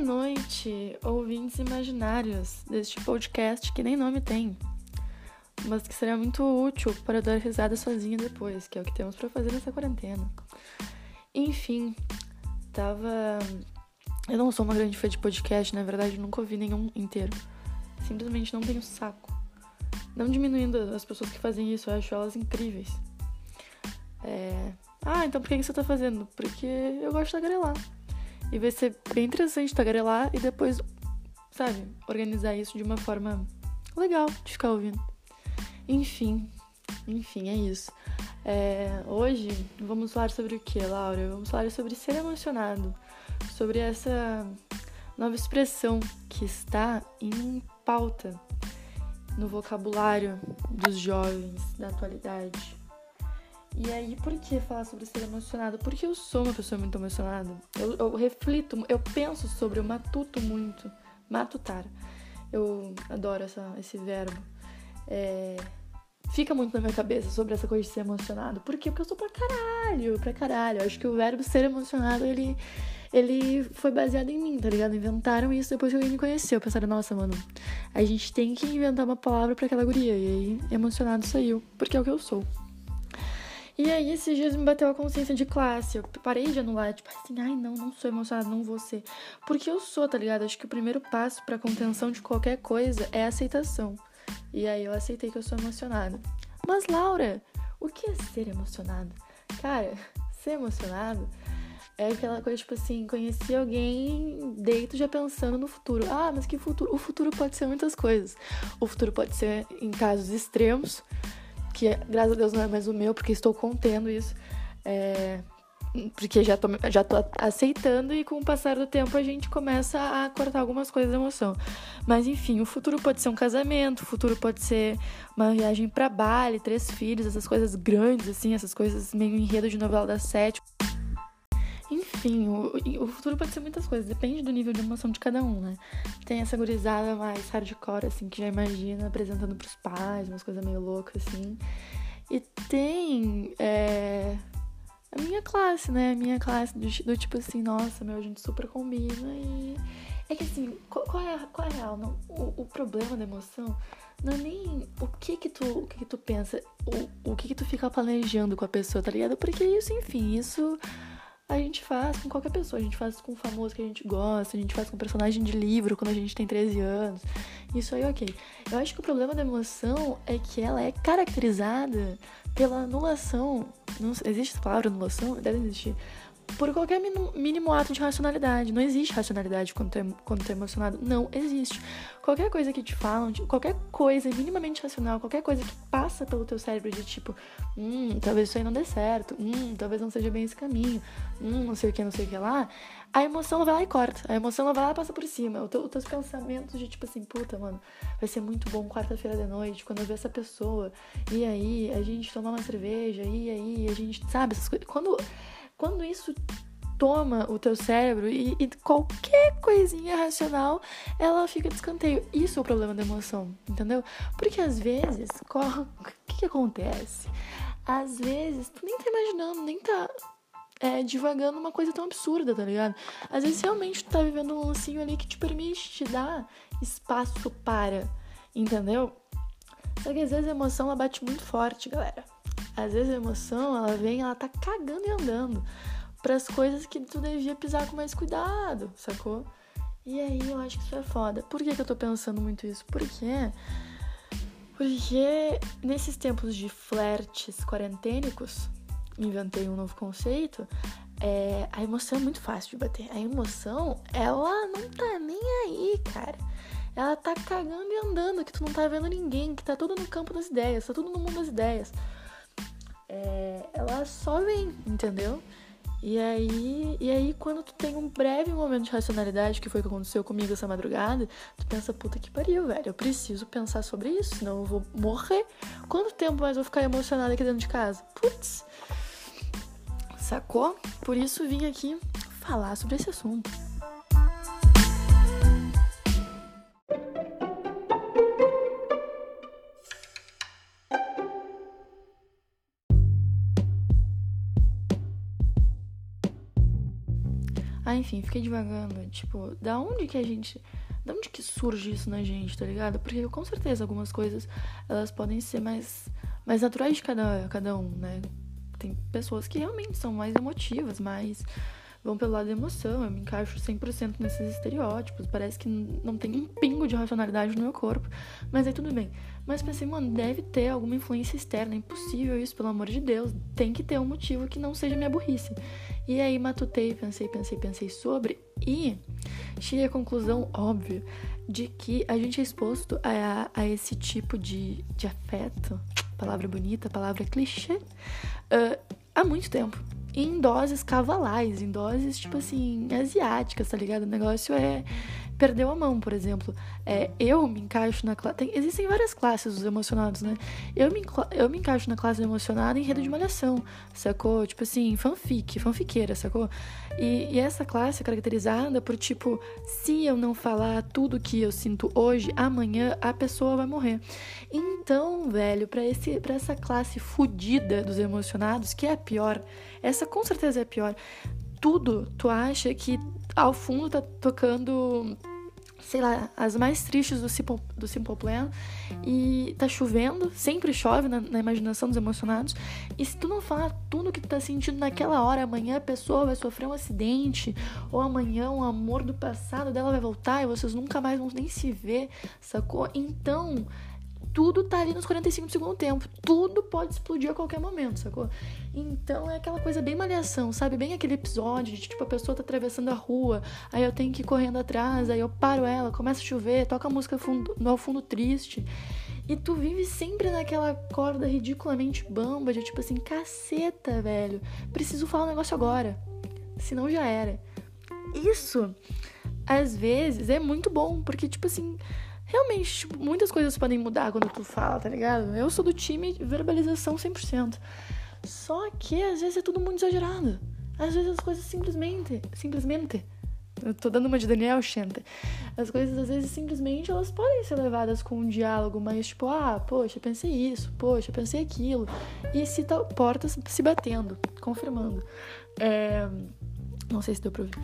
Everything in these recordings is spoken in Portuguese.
noite, ouvintes imaginários deste podcast que nem nome tem, mas que seria muito útil para dar risada sozinha depois, que é o que temos para fazer nessa quarentena. Enfim, tava. Eu não sou uma grande fã de podcast, na verdade, nunca ouvi nenhum inteiro. Simplesmente não tenho saco. Não diminuindo as pessoas que fazem isso, eu acho elas incríveis. É... Ah, então por que você tá fazendo? Porque eu gosto de tagarelar. E vai ser bem interessante tagarelar e depois, sabe, organizar isso de uma forma legal de ficar ouvindo. Enfim, enfim, é isso. É, hoje vamos falar sobre o que, Laura? Vamos falar sobre ser emocionado, sobre essa nova expressão que está em pauta no vocabulário dos jovens da atualidade. E aí, por que falar sobre ser emocionado? Porque eu sou uma pessoa muito emocionada. Eu, eu reflito, eu penso sobre, eu matuto muito. Matutar. Eu adoro essa, esse verbo. É, fica muito na minha cabeça sobre essa coisa de ser emocionado. Por quê? Porque eu sou pra caralho, pra caralho. Eu acho que o verbo ser emocionado, ele, ele foi baseado em mim, tá ligado? Inventaram isso depois que alguém me conheceu. Pensaram, nossa, mano, a gente tem que inventar uma palavra para aquela guria. E aí, emocionado saiu, porque é o que eu sou. E aí, esses dias me bateu a consciência de classe. Eu parei de anular, tipo assim, ai não, não sou emocionada, não vou ser. Porque eu sou, tá ligado? Acho que o primeiro passo pra contenção de qualquer coisa é aceitação. E aí eu aceitei que eu sou emocionada. Mas, Laura, o que é ser emocionado? Cara, ser emocionado é aquela coisa, tipo assim, conheci alguém, deito já pensando no futuro. Ah, mas que futuro? O futuro pode ser muitas coisas. O futuro pode ser em casos extremos que graças a Deus não é mais o meu, porque estou contendo isso. É, porque já tô, já tô aceitando e com o passar do tempo a gente começa a cortar algumas coisas da emoção. Mas enfim, o futuro pode ser um casamento, o futuro pode ser uma viagem para Bali, três filhos, essas coisas grandes, assim, essas coisas meio enredo de novela das sete. Enfim, o, o futuro pode ser muitas coisas, depende do nível de emoção de cada um, né? Tem essa gurizada mais hardcore, assim, que já imagina apresentando pros pais, umas coisas meio loucas, assim. E tem é, a minha classe, né? A minha classe do, do, tipo assim, nossa, meu, a gente super combina e. É que assim, qual, qual é, qual é a real? Não, o, o, problema da emoção não é nem o que que tu, o que que tu pensa, o, o que que tu fica planejando com a pessoa, tá ligado? Porque isso, enfim, isso a gente faz com qualquer pessoa. A gente faz com o famoso que a gente gosta, a gente faz com personagem de livro quando a gente tem 13 anos. Isso aí, ok. Eu acho que o problema da emoção é que ela é caracterizada pela anulação. Não, existe essa palavra anulação? Deve existir por qualquer mínimo ato de racionalidade. Não existe racionalidade quando tu é, quando tu é emocionado. Não existe. Qualquer coisa que te falam, qualquer coisa minimamente racional, qualquer coisa que passa pelo teu cérebro de tipo, hum, talvez isso aí não dê certo, hum, talvez não seja bem esse caminho, hum, não sei o que, não sei o que lá, a emoção vai lá e corta. A emoção vai lá e passa por cima. Os teus pensamentos de tipo assim, puta, mano, vai ser muito bom quarta-feira de noite, quando eu ver essa pessoa, e aí a gente tomar uma cerveja, e aí a gente, sabe, essas coisas. Quando quando isso toma o teu cérebro e, e, qualquer coisinha racional, ela fica de escanteio. Isso é o problema da emoção, entendeu? Porque às vezes, o que, que acontece? Às vezes, tu nem tá imaginando, nem tá é, divagando uma coisa tão absurda, tá ligado? Às vezes realmente tu tá vivendo um lancinho ali que te permite te dar espaço para, entendeu? Só que às vezes a emoção ela bate muito forte, galera. Às vezes a emoção, ela vem, ela tá cagando e andando para as coisas que tu devia pisar com mais cuidado, sacou? E aí eu acho que isso é foda. Por que, que eu tô pensando muito isso? Porque porque nesses tempos de flertes quarentênicos, inventei um novo conceito, é, a emoção é muito fácil de bater. A emoção, ela não tá nem aí, cara. Ela tá cagando e andando, que tu não tá vendo ninguém, que tá tudo no campo das ideias, tá tudo no mundo das ideias é, ela só vem, entendeu? E aí, e aí, quando tu tem um breve momento de racionalidade, que foi o que aconteceu comigo essa madrugada, tu pensa, puta que pariu, velho, eu preciso pensar sobre isso, senão eu vou morrer. Quanto tempo mais eu vou ficar emocionada aqui dentro de casa? Putz, sacou? Por isso vim aqui falar sobre esse assunto. Enfim, fiquei divagando. Tipo, da onde que a gente. Da onde que surge isso na gente, tá ligado? Porque com certeza algumas coisas elas podem ser mais, mais naturais de cada, cada um, né? Tem pessoas que realmente são mais emotivas, mais vão pelo lado da emoção. Eu me encaixo 100% nesses estereótipos. Parece que não tem um pingo de racionalidade no meu corpo. Mas aí tudo bem. Mas pensei, mano, deve ter alguma influência externa. É impossível isso, pelo amor de Deus. Tem que ter um motivo que não seja minha burrice. E aí matutei, pensei, pensei, pensei sobre. E cheguei à conclusão óbvia de que a gente é exposto a, a esse tipo de, de afeto. Palavra bonita, palavra clichê. Uh, há muito tempo em doses cavalais, em doses, tipo assim, asiáticas, tá ligado? O negócio é perdeu a mão, por exemplo. É, eu me encaixo na classe. Existem várias classes dos emocionados, né? Eu me, eu me encaixo na classe emocionada em rede de malhação, sacou? Tipo assim, fanfic, fanfiqueira, sacou? E, e, essa classe é caracterizada por, tipo, se eu não falar tudo que eu sinto hoje, amanhã a pessoa vai morrer. Então, velho, pra, esse, pra essa classe fodida dos emocionados, que é a pior, essa com certeza é a pior tudo tu acha que ao fundo tá tocando sei lá, as mais tristes do Simple, do Simple Plan. E tá chovendo, sempre chove na, na, imaginação dos emocionados. E se tu não falar tudo que tu tá sentindo naquela hora, amanhã a pessoa vai sofrer um acidente, ou amanhã um amor do passado dela vai voltar e vocês nunca mais vão nem se ver, sacou? Então, tudo tá ali nos 45 do segundo tempo. Tudo pode explodir a qualquer momento, sacou? Então é aquela coisa bem malhação, sabe? Bem aquele episódio de tipo a pessoa tá atravessando a rua, aí eu tenho que ir correndo atrás, aí eu paro ela, começa a chover, toca a música fundo, no fundo triste. E tu vive sempre naquela corda ridiculamente bamba de tipo assim, caceta, velho. Preciso falar um negócio agora. Senão já era. Isso, às vezes, é muito bom, porque, tipo assim, realmente, tipo, muitas coisas podem mudar quando tu fala, tá ligado? Eu sou do time verbalização 100%. Só que às vezes é tudo muito exagerado. Às vezes as coisas simplesmente, simplesmente, eu tô dando uma de Daniel Chenta. As coisas às vezes simplesmente elas podem ser levadas com um diálogo, mas tipo, ah, poxa, pensei isso, poxa, pensei aquilo. E se tá, portas se batendo, confirmando. É... Não sei se deu pra ouvir.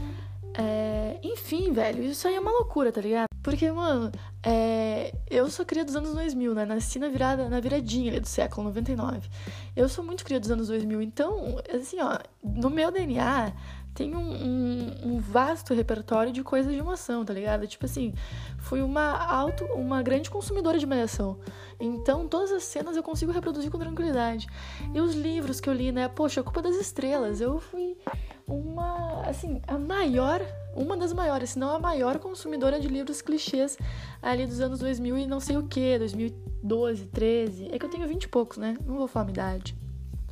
É... Enfim, velho, isso aí é uma loucura, tá ligado? Porque, mano, é, eu sou cria dos anos 2000, né? Nasci na virada, na viradinha ali do século 99. Eu sou muito cria dos anos 2000, então, assim, ó, no meu DNA tem um, um, um, vasto repertório de coisas de emoção, tá ligado? Tipo assim, fui uma alto, uma grande consumidora de malhação. Então, todas as cenas eu consigo reproduzir com tranquilidade. E os livros que eu li, né? Poxa, a culpa das estrelas. Eu fui uma, assim, a maior, uma das maiores, se não a maior consumidora de livros clichês ali dos anos 2000 e não sei o que, 2012, 13. É que eu tenho 20 e poucos, né? Não vou falar minha idade.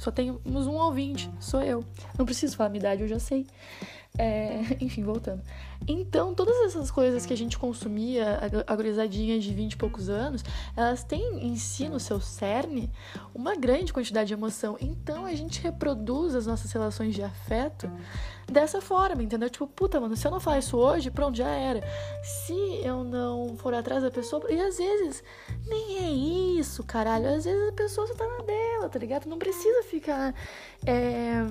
Só temos um ouvinte, sou eu. Não preciso falar minha idade, eu já sei. É, enfim, voltando. Então, todas essas coisas que a gente consumia, a gurizadinha de 20 e poucos anos, elas têm em si, no seu cerne, uma grande quantidade de emoção. Então, a gente reproduz as nossas relações de afeto dessa forma, entendeu? Tipo, puta, mano, se eu não falar isso hoje, pronto, já era. Se eu não for atrás da pessoa. E às vezes, nem é isso, caralho. Às vezes a pessoa só tá na dela, tá ligado? Não precisa ficar. É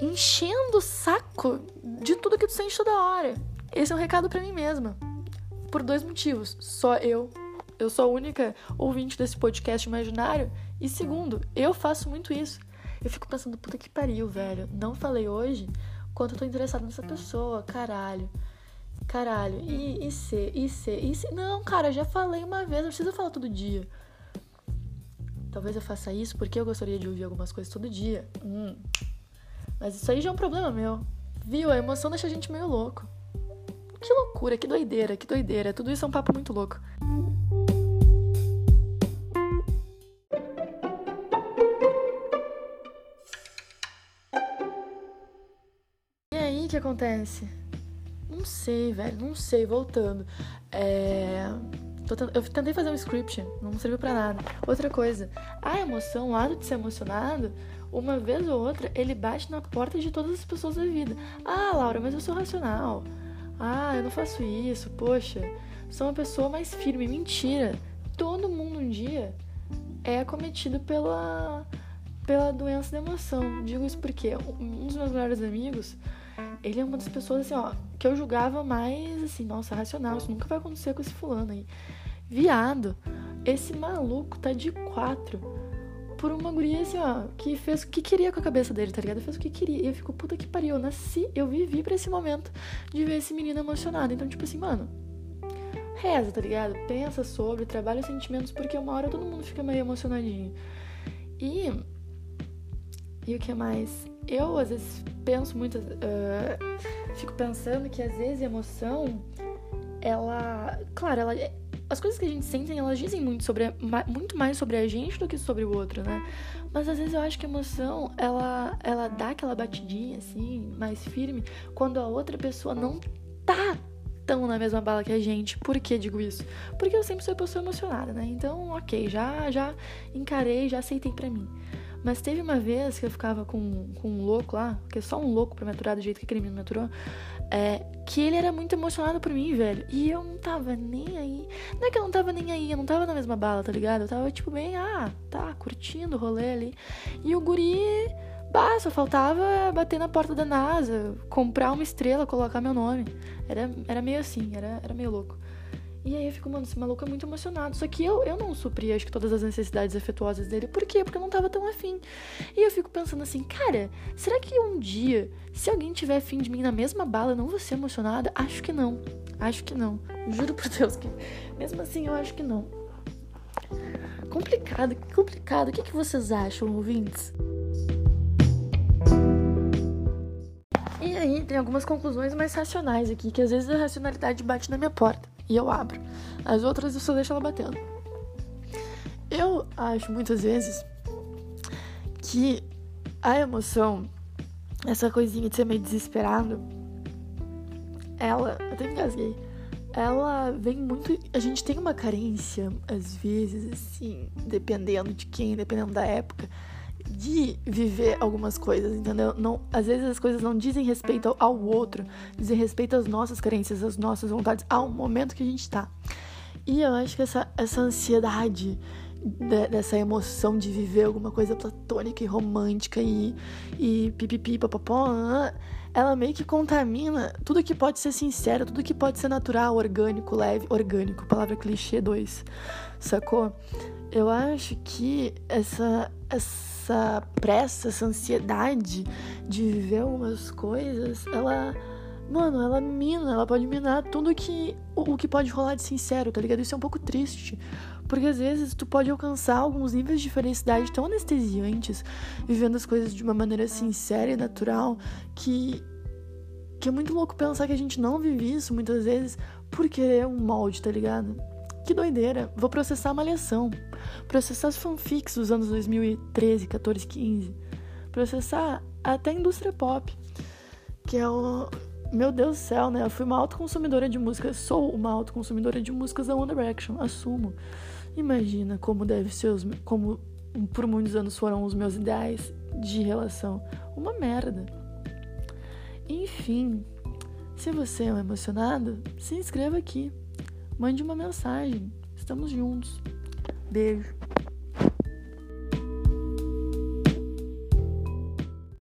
enchendo o saco de tudo que tu sente toda hora. Esse é um recado para mim mesma. Por dois motivos. Só eu, eu sou a única ouvinte desse podcast imaginário. E segundo, eu faço muito isso. Eu fico pensando, puta que pariu, velho. Não falei hoje quanto eu tô interessada nessa pessoa, caralho. Caralho. E, e se, e se, e se. Não, cara, já falei uma vez, não precisa falar todo dia. Talvez eu faça isso porque eu gostaria de ouvir algumas coisas todo dia. Hum, mas isso aí já é um problema meu. Viu? A emoção deixa a gente meio louco. Que loucura, que doideira, que doideira. Tudo isso é um papo muito louco. E aí, o que acontece? Não sei, velho, não sei. Voltando. É... Eu tentei fazer um script, não serviu para nada. Outra coisa, a emoção, o lado de ser emocionado, uma vez ou outra, ele bate na porta de todas as pessoas da vida. Ah, Laura, mas eu sou racional. Ah, eu não faço isso. Poxa, sou uma pessoa mais firme. Mentira. Todo mundo um dia é acometido pela, pela doença da emoção. Digo isso porque um dos meus melhores amigos, ele é uma das pessoas, assim, ó, que eu julgava mais, assim, nossa, racional, isso nunca vai acontecer com esse fulano aí. Viado, esse maluco tá de quatro por uma guria, assim, ó, que fez o que queria com a cabeça dele, tá ligado? Fez o que queria. E eu fico, puta que pariu, eu nasci, eu vivi pra esse momento de ver esse menino emocionado. Então, tipo assim, mano, reza, tá ligado? Pensa sobre, trabalha os sentimentos, porque uma hora todo mundo fica meio emocionadinho. E. E o que mais? Eu, às vezes, penso muito. Uh, fico pensando que, às vezes, emoção, ela. Claro, ela as coisas que a gente sente, elas dizem muito, sobre, muito mais sobre a gente do que sobre o outro, né? Mas às vezes eu acho que a emoção, ela, ela dá aquela batidinha, assim, mais firme, quando a outra pessoa não tá tão na mesma bala que a gente. Por que digo isso? Porque eu sempre sou pessoa emocionada, né? Então, ok, já, já encarei, já aceitei pra mim. Mas teve uma vez que eu ficava com, com um louco lá, que é só um louco pra me aturar do jeito que aquele menino me aturou, é, que ele era muito emocionado por mim, velho. E eu não tava nem aí. Não é que eu não tava nem aí, eu não tava na mesma bala, tá ligado? Eu tava, tipo, bem, ah, tá, curtindo o rolê ali. E o guri, bah, só faltava bater na porta da NASA, comprar uma estrela, colocar meu nome. Era, era meio assim, era, era meio louco. E aí eu fico, mano, esse maluco é muito emocionado. Só que eu, eu não supri, acho que todas as necessidades afetuosas dele. Por quê? Porque eu não tava tão afim. E eu fico pensando assim, cara, será que um dia, se alguém tiver afim de mim na mesma bala, eu não vou ser emocionada? Acho que não. Acho que não. Juro por Deus que. Mesmo assim, eu acho que não. Complicado, complicado. O que, que vocês acham, ouvintes? E aí, tem algumas conclusões mais racionais aqui, que às vezes a racionalidade bate na minha porta e eu abro. As outras eu só deixo ela batendo. Eu acho muitas vezes que a emoção, essa coisinha de ser meio desesperado, ela. Até engasguei. Ela vem muito. A gente tem uma carência, às vezes, assim, dependendo de quem, dependendo da época de viver algumas coisas, entendeu? Não, às vezes as coisas não dizem respeito ao outro, dizem respeito às nossas carências, às nossas vontades, ao momento que a gente tá. E eu acho que essa, essa ansiedade de, dessa emoção de viver alguma coisa platônica e romântica e, e pipipi, papapó, ela meio que contamina tudo que pode ser sincero, tudo que pode ser natural, orgânico, leve, orgânico, palavra clichê 2, sacou? Eu acho que essa, essa pressa, essa ansiedade de viver algumas coisas, ela. Mano, ela mina, ela pode minar tudo que. O, o que pode rolar de sincero, tá ligado? Isso é um pouco triste. Porque às vezes tu pode alcançar alguns níveis de felicidade tão anestesiantes, vivendo as coisas de uma maneira sincera e natural, que. que é muito louco pensar que a gente não vive isso muitas vezes por querer um molde, tá ligado? Que doideira. Vou processar a malhação. Processar as fanfics dos anos 2013, 14, 15. Processar até a indústria pop. Que é o. Meu Deus do céu, né? Eu fui uma autoconsumidora de música. Sou uma autoconsumidora de músicas da One Direction. Assumo. Imagina como deve ser os. Como por muitos anos foram os meus ideais de relação. Uma merda. Enfim. Se você é um emocionado, se inscreva aqui mande uma mensagem. Estamos juntos. Beijo.